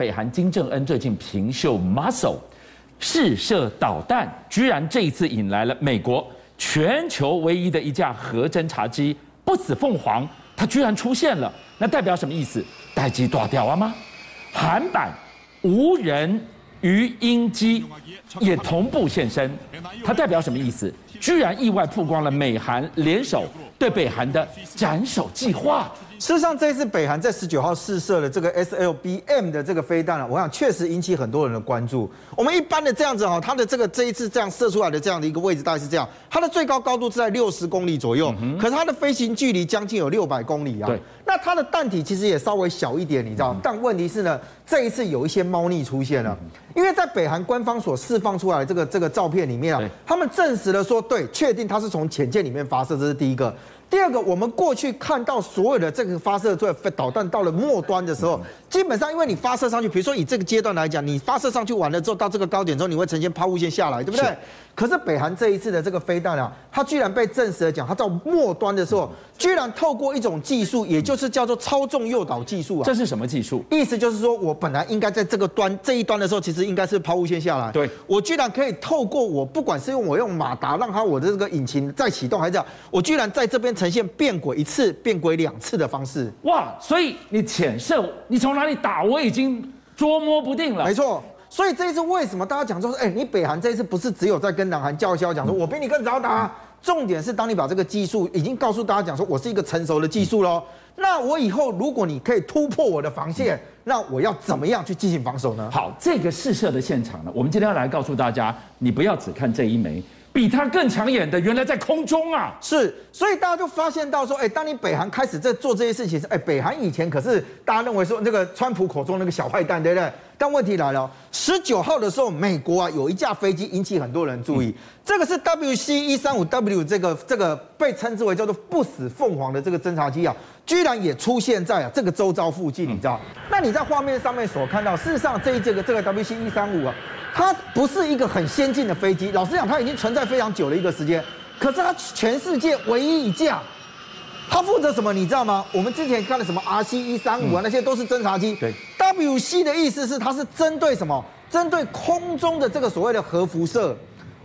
北韩金正恩最近平秀 muscle 试射导弹，居然这一次引来了美国全球唯一的一架核侦察机“不死凤凰”，它居然出现了，那代表什么意思？待机断掉了吗？韩版无人鱼鹰机也同步现身，它代表什么意思？居然意外曝光了美韩联手对北韩的斩首计划。事实上，这一次北韩在十九号试射的这个 SLBM 的这个飞弹啊，我想确实引起很多人的关注。我们一般的这样子哈，它的这个这一次这样射出来的这样的一个位置大概是这样，它的最高高度是在六十公里左右，可是它的飞行距离将近有六百公里啊。对，那它的弹体其实也稍微小一点，你知道？但问题是呢，这一次有一些猫腻出现了，因为在北韩官方所释放出来的这个这个照片里面啊，他们证实了说，对，确定它是从潜舰里面发射，这是第一个。第二个，我们过去看到所有的这个发射出来导弹到了末端的时候，基本上因为你发射上去，比如说以这个阶段来讲，你发射上去完了之后，到这个高点之后，你会呈现抛物线下来，对不对？可是北韩这一次的这个飞弹啊，它居然被证实了讲，它到末端的时候，居然透过一种技术，也就是叫做操纵诱导技术啊。这是什么技术？意思就是说我本来应该在这个端这一端的时候，其实应该是抛物线下来。对，我居然可以透过我不管是用我用马达让它我的这个引擎再启动，还是这样，我居然在这边呈现变轨一次、变轨两次的方式。哇！所以你浅射，你从哪里打，我已经捉摸不定了。没错。所以这一次为什么大家讲说，哎，你北韩这一次不是只有在跟南韩叫嚣，讲说我比你更早打，重点是当你把这个技术已经告诉大家讲说，我是一个成熟的技术喽，那我以后如果你可以突破我的防线，那我要怎么样去进行防守呢？好，这个试射的现场呢，我们今天要来告诉大家，你不要只看这一枚。比它更抢眼的，原来在空中啊！是，所以大家就发现到说，哎，当你北韩开始在做这些事情，哎，北韩以前可是大家认为说那个川普口中那个小坏蛋，对不对？但问题来了，十九号的时候，美国啊有一架飞机引起很多人注意，这个是 WC 一三五 W 这个这个被称之为叫做不死凤凰的这个侦察机啊，居然也出现在啊这个周遭附近，你知道？那你在画面上面所看到，事实上这一这个这个 WC 一三五啊。它不是一个很先进的飞机，老实讲，它已经存在非常久的一个时间。可是它全世界唯一一架，它负责什么？你知道吗？我们之前看的什么 RC 一三五啊，那些都是侦察机。对，WC 的意思是它是针对什么？针对空中的这个所谓的核辐射，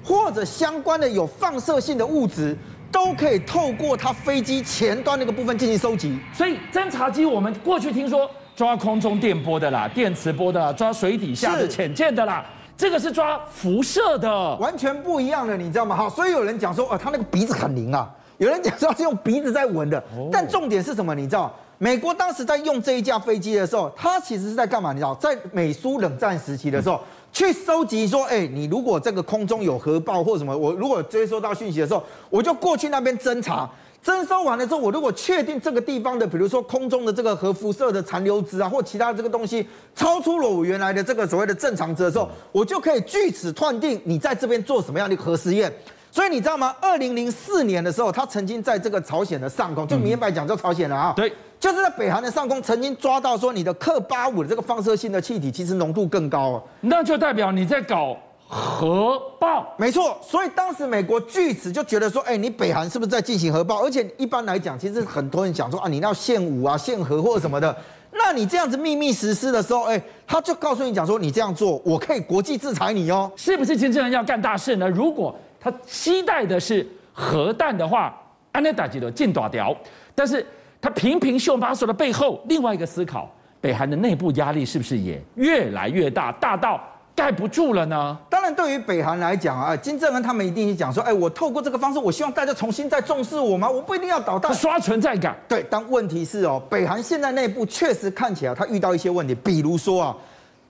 或者相关的有放射性的物质，都可以透过它飞机前端那个部分进行收集。所以侦察机，我们过去听说抓空中电波的啦，电磁波的啦，抓水底下的潜舰的啦。这个是抓辐射的，完全不一样的，你知道吗？好，所以有人讲说，哦，他那个鼻子很灵啊。有人讲说他是用鼻子在闻的，但重点是什么？你知道，美国当时在用这一架飞机的时候，它其实是在干嘛？你知道，在美苏冷战时期的时候，去收集说，哎，你如果这个空中有核爆或什么，我如果追收到讯息的时候，我就过去那边侦查。征收完了之后，我如果确定这个地方的，比如说空中的这个核辐射的残留值啊，或其他的这个东西超出了我原来的这个所谓的正常值的时候，我就可以据此断定你在这边做什么样的核实验。所以你知道吗？二零零四年的时候，他曾经在这个朝鲜的上空，就明白讲叫朝鲜了啊，对，就是在北韩的上空曾经抓到说你的克八五的这个放射性的气体，其实浓度更高啊，那就代表你在搞。核爆，没错，所以当时美国据此就觉得说，哎，你北韩是不是在进行核爆？而且一般来讲，其实很多人讲说啊，你要献武啊、献核或者什么的，那你这样子秘密实施的时候，哎，他就告诉你讲说，你这样做，我可以国际制裁你哦，是不是？金正恩要干大事呢？如果他期待的是核弹的话，安内打击的进大条，但是他频频秀 muscle 的背后，另外一个思考，北韩的内部压力是不是也越来越大，大到？盖不住了呢。当然，对于北韩来讲啊，金正恩他们一定是讲说，哎，我透过这个方式，我希望大家重新再重视我吗？我不一定要导弹，刷存在感。对，但问题是哦，北韩现在内部确实看起来他遇到一些问题，比如说啊，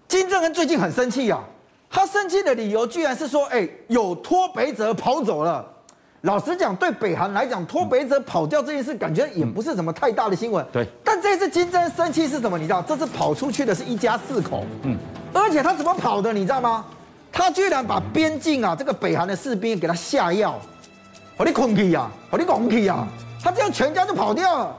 金正恩最近很生气啊，他生气的理由居然是说，哎，有脱北者跑走了。老实讲，对北韩来讲，脱北者跑掉这件事，感觉也不是什么太大的新闻。对，但这次金正恩生气是什么？你知道，这次跑出去的是一家四口。嗯。而且他怎么跑的，你知道吗？他居然把边境啊，这个北韩的士兵给他下药，哦你空气呀，我的空气呀，他这样全家就跑掉了。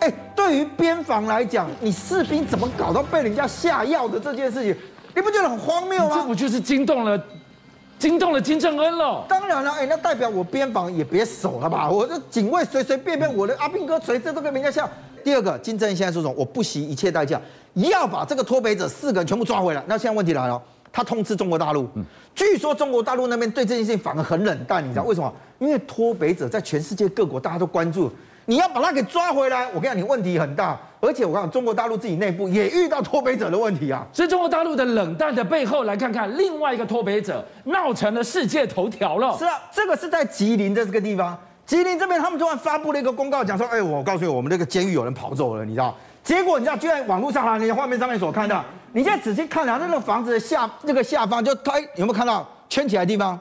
哎，对于边防来讲，你士兵怎么搞到被人家下药的这件事情，你不觉得很荒谬吗？这不就是惊动了惊动了金正恩了。当然了，哎，那代表我边防也别守了吧？我这警卫随随便便，我的阿兵哥随时都跟人家笑。第二个，金正恩现在说什么？我不惜一切代价要把这个脱北者四个人全部抓回来。那现在问题来了，他通知中国大陆，嗯、据说中国大陆那边对这件事情反而很冷淡，你知道为什么？因为脱北者在全世界各国大家都关注。你要把他给抓回来，我跟你讲，你问题很大，而且我讲中国大陆自己内部也遇到脱北者的问题啊。所以中国大陆的冷淡的背后，来看看另外一个脱北者闹成了世界头条了。是啊，这个是在吉林的这个地方，吉林这边他们突然发布了一个公告，讲说，哎，我告诉你，我们这个监狱有人跑走了，你知道？结果你知道，就在网络上啊，你画面上面所看到，你现在仔细看啊，那个房子的下那个下方就它有没有看到圈起来的地方？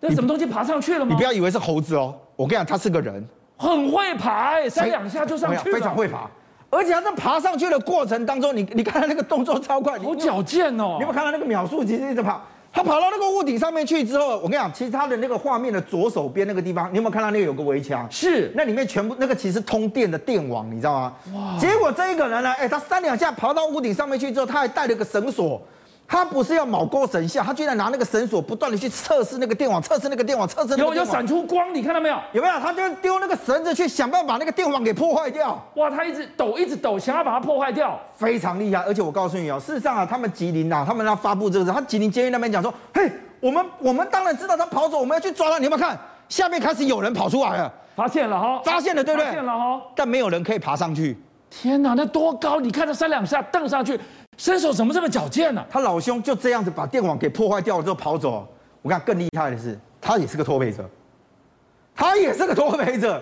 那什么东西爬上去了吗？你不要以为是猴子哦，我跟你讲，他是个人。很会爬，欸，三两下就上去了，非常会爬。而且他在爬上去的过程当中，你你看他那个动作超快，好矫健哦。你有没有看到那个秒数？其实一直跑，他跑到那个屋顶上面去之后，我跟你讲，其实他的那个画面的左手边那个地方，你有没有看到那个有个围墙？是，那里面全部那个其实通电的电网，你知道吗？哇！结果这一个人呢，哎，他三两下爬到屋顶上面去之后，他还带了个绳索。他不是要卯勾神像，他居然拿那个绳索不断的去测试那个电网，测试那个电网，测试有有闪出光，你看到没有？有没有？他就丢那个绳子去想办法把那个电网给破坏掉。哇，他一直抖，一直抖，想要把它破坏掉，非常厉害。而且我告诉你哦，事实上啊，他们吉林啊，他们要发布这个事，他吉林监狱那边讲说，嘿，我们我们当然知道他跑走，我们要去抓他。你有没有看下面开始有人跑出来了？发现了哈，发现了对不对？发现了哈，但没有人可以爬上去。天哪，那多高？你看他三两下蹬上去。身手怎么这么矫健呢？他老兄就这样子把电网给破坏掉了之后跑走。我看更厉害的是，他也是个脱北者，他也是个脱北者。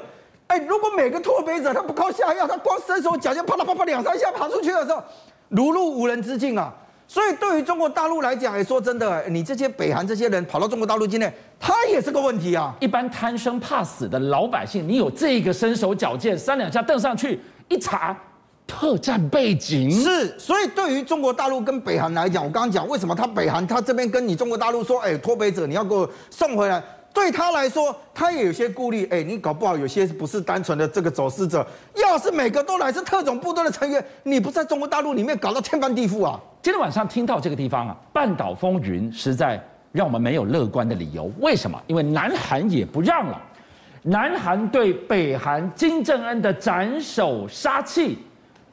哎，如果每个脱北者他不靠下药，他光伸手矫健，啪啦啪啪两三下爬出去的时候，如入无人之境啊！所以对于中国大陆来讲，哎，说真的，你这些北韩这些人跑到中国大陆境内，他也是个问题啊。一般贪生怕死的老百姓，你有这个身手矫健，三两下蹬上去一查。特战背景是，所以对于中国大陆跟北韩来讲，我刚刚讲为什么他北韩他这边跟你中国大陆说，哎，脱北者你要给我送回来，对他来说他也有些顾虑，哎，你搞不好有些不是单纯的这个走私者，要是每个都来是特种部队的成员，你不在中国大陆里面搞到天翻地覆啊！今天晚上听到这个地方啊，半岛风云实在让我们没有乐观的理由。为什么？因为南韩也不让了，南韩对北韩金正恩的斩首杀气。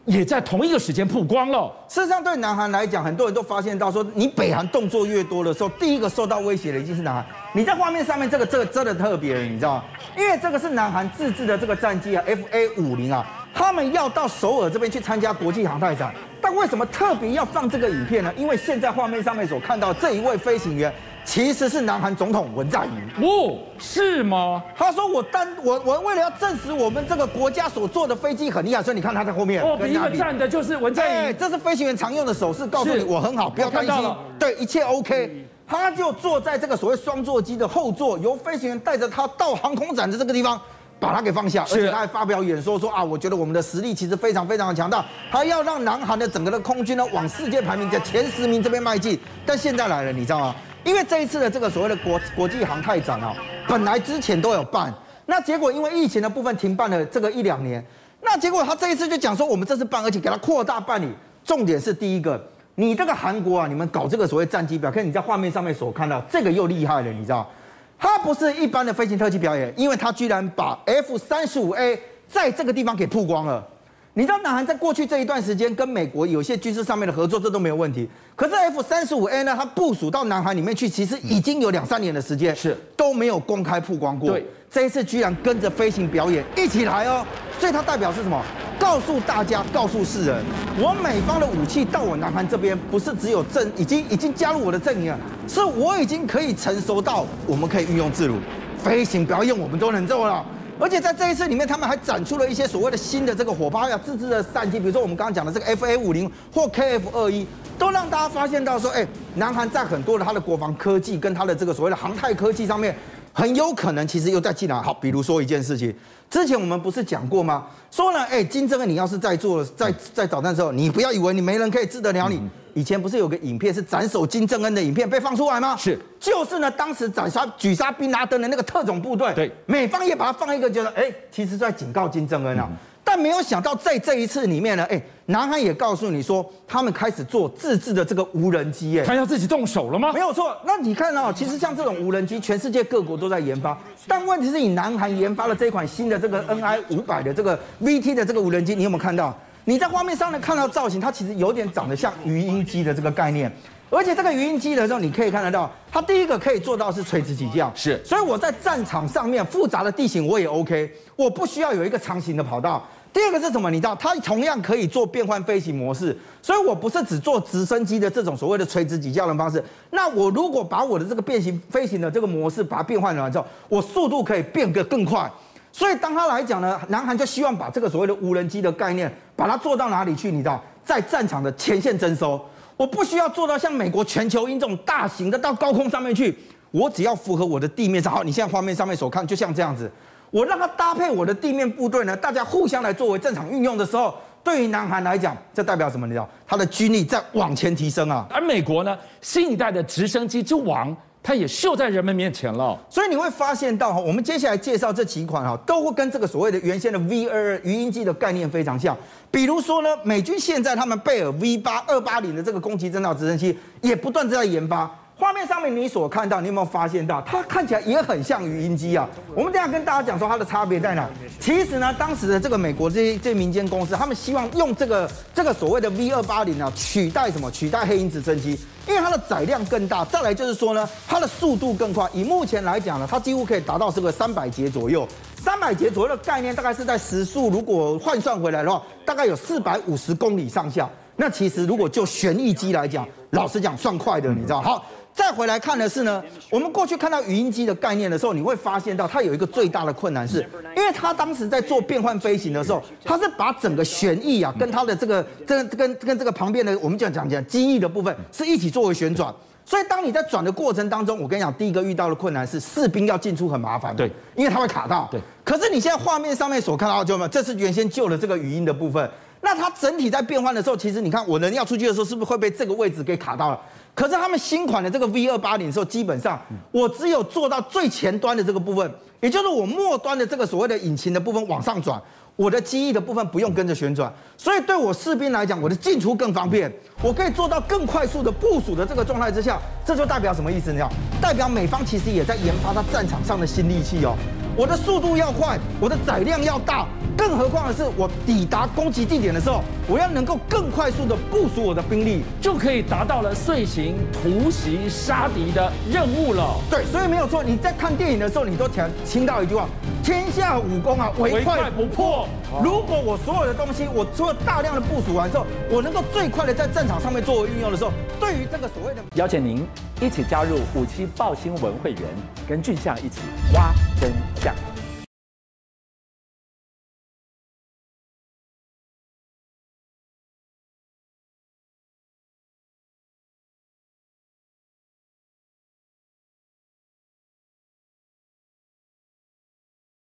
也在同一个时间曝光了。事实上，对南韩来讲，很多人都发现到说，你北韩动作越多的时候，第一个受到威胁的一定是南韩。你在画面上面这个这个真的特别，你知道吗？因为这个是南韩自制的这个战机啊，FA 五零啊，他们要到首尔这边去参加国际航太展。但为什么特别要放这个影片呢？因为现在画面上面所看到这一位飞行员。其实是南韩总统文在寅哦，是吗？他说我单我我为了要证实我们这个国家所做的飞机很厉害，所以你看他在后面哦，第一个站的就是文在寅，这是飞行员常用的手势，告诉你我很好，不要担心，对，一切 OK。他就坐在这个所谓双座机的后座，由飞行员带着他到航空展的这个地方，把他给放下，而且他还发表演说说啊，我觉得我们的实力其实非常非常的强大，他要让南韩的整个的空军呢往世界排名的前十名这边迈进。但现在来了，你知道吗？因为这一次的这个所谓的国国际航太展啊，本来之前都有办，那结果因为疫情的部分停办了这个一两年，那结果他这一次就讲说我们这次办，而且给他扩大办理。重点是第一个，你这个韩国啊，你们搞这个所谓战机表，看你在画面上面所看到这个又厉害了，你知道，它不是一般的飞行特技表演，因为它居然把 F 三十五 A 在这个地方给曝光了。你知道南韩在过去这一段时间跟美国有些军事上面的合作，这都没有问题。可是 F 三十五 A 呢，它部署到南韩里面去，其实已经有两三年的时间，是都没有公开曝光过。对，这一次居然跟着飞行表演一起来哦，所以它代表是什么？告诉大家，告诉世人，我美方的武器到我南韩这边，不是只有阵，已经已经加入我的阵营了，是我已经可以成熟到我们可以运用自如，飞行表演我们都能做了。而且在这一次里面，他们还展出了一些所谓的新的这个火炮呀、自制的战机，比如说我们刚刚讲的这个 FA 五零或 KF 二一，都让大家发现到说，哎，南韩在很多的它的国防科技跟它的这个所谓的航太科技上面，很有可能其实又在进来。好，比如说一件事情，之前我们不是讲过吗？说呢，哎，金正恩你要是在做在在导弹的时候，你不要以为你没人可以治得了你。以前不是有个影片是斩首金正恩的影片被放出来吗？是，就是呢，当时斩杀举杀宾拉登的那个特种部队，对，美方也把它放一个，觉得哎，其实在警告金正恩啊。嗯、但没有想到在这一次里面呢，哎，南韩也告诉你说，他们开始做自制的这个无人机，哎，他要自己动手了吗？没有错。那你看到，其实像这种无人机，全世界各国都在研发，但问题是你南韩研发了这一款新的这个 NI 五百的这个 VT 的这个无人机，你有没有看到？你在画面上呢看到造型，它其实有点长得像鱼鹰机的这个概念。而且这个鱼鹰机的时候，你可以看得到，它第一个可以做到是垂直起降，是。所以我在战场上面复杂的地形我也 OK，我不需要有一个长形的跑道。第二个是什么？你知道，它同样可以做变换飞行模式，所以我不是只做直升机的这种所谓的垂直起降的方式。那我如果把我的这个变形飞行的这个模式把它变换完之后，我速度可以变得更快。所以当它来讲呢，南韩就希望把这个所谓的无人机的概念，把它做到哪里去？你知道，在战场的前线征收。我不需要做到像美国全球鹰这种大型的到高空上面去，我只要符合我的地面上。好，你现在画面上面所看，就像这样子，我让它搭配我的地面部队呢，大家互相来作为战场运用的时候，对于南韩来讲，这代表什么？你知道，它的军力在往前提升啊。而美国呢，新一代的直升机之王。它也秀在人们面前了，所以你会发现到哈，我们接下来介绍这几款哈，都会跟这个所谓的原先的 V 二二鱼鹰机的概念非常像。比如说呢，美军现在他们贝尔 V 八二八零的这个攻击侦察直升机也不断在研发。面上面你所看到，你有没有发现到它看起来也很像语音机啊？我们等下跟大家讲说它的差别在哪。其实呢，当时的这个美国这些这些民间公司，他们希望用这个这个所谓的 V 二八零啊，取代什么？取代黑鹰直升机，因为它的载量更大。再来就是说呢，它的速度更快。以目前来讲呢，它几乎可以达到这个三百节左右。三百节左右的概念，大概是在时速，如果换算回来的话，大概有四百五十公里上下。那其实如果就旋翼机来讲，老实讲算快的，你知道？好。再回来看的是呢，我们过去看到语音机的概念的时候，你会发现到它有一个最大的困难是，因为它当时在做变换飞行的时候，它是把整个旋翼啊跟它的这个这个跟跟这个旁边的我们讲讲讲机翼的部分是一起作为旋转，所以当你在转的过程当中，我跟你讲，第一个遇到的困难是士兵要进出很麻烦，对，因为它会卡到，对。可是你现在画面上面所看到的，就没有，这是原先旧的这个语音的部分，那它整体在变换的时候，其实你看我人要出去的时候，是不是会被这个位置给卡到了？可是他们新款的这个 V 二八零的时候，基本上我只有做到最前端的这个部分，也就是我末端的这个所谓的引擎的部分往上转，我的机翼的部分不用跟着旋转，所以对我士兵来讲，我的进出更方便，我可以做到更快速的部署的这个状态之下，这就代表什么意思？你知道，代表美方其实也在研发它战场上的新利器哦。我的速度要快，我的载量要大，更何况的是，我抵达攻击地点的时候，我要能够更快速的部署我的兵力，就可以达到了遂行突袭杀敌的任务了。对，所以没有错。你在看电影的时候，你都听听到一句话：天下武功啊，唯快不破。如果我所有的东西，我做了大量的部署完之后，我能够最快的在战场上面作为运用的时候，对于这个所谓的，邀请您一起加入五七报新闻会员，跟俊相一起挖真相。